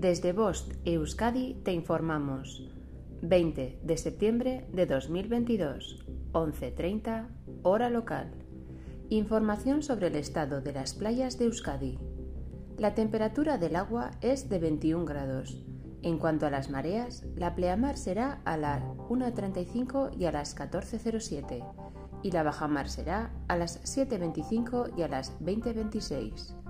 Desde Bost Euskadi te informamos. 20 de septiembre de 2022, 11.30, hora local. Información sobre el estado de las playas de Euskadi. La temperatura del agua es de 21 grados. En cuanto a las mareas, la pleamar será a las 1.35 y a las 14.07 y la bajamar será a las 7.25 y a las 20.26.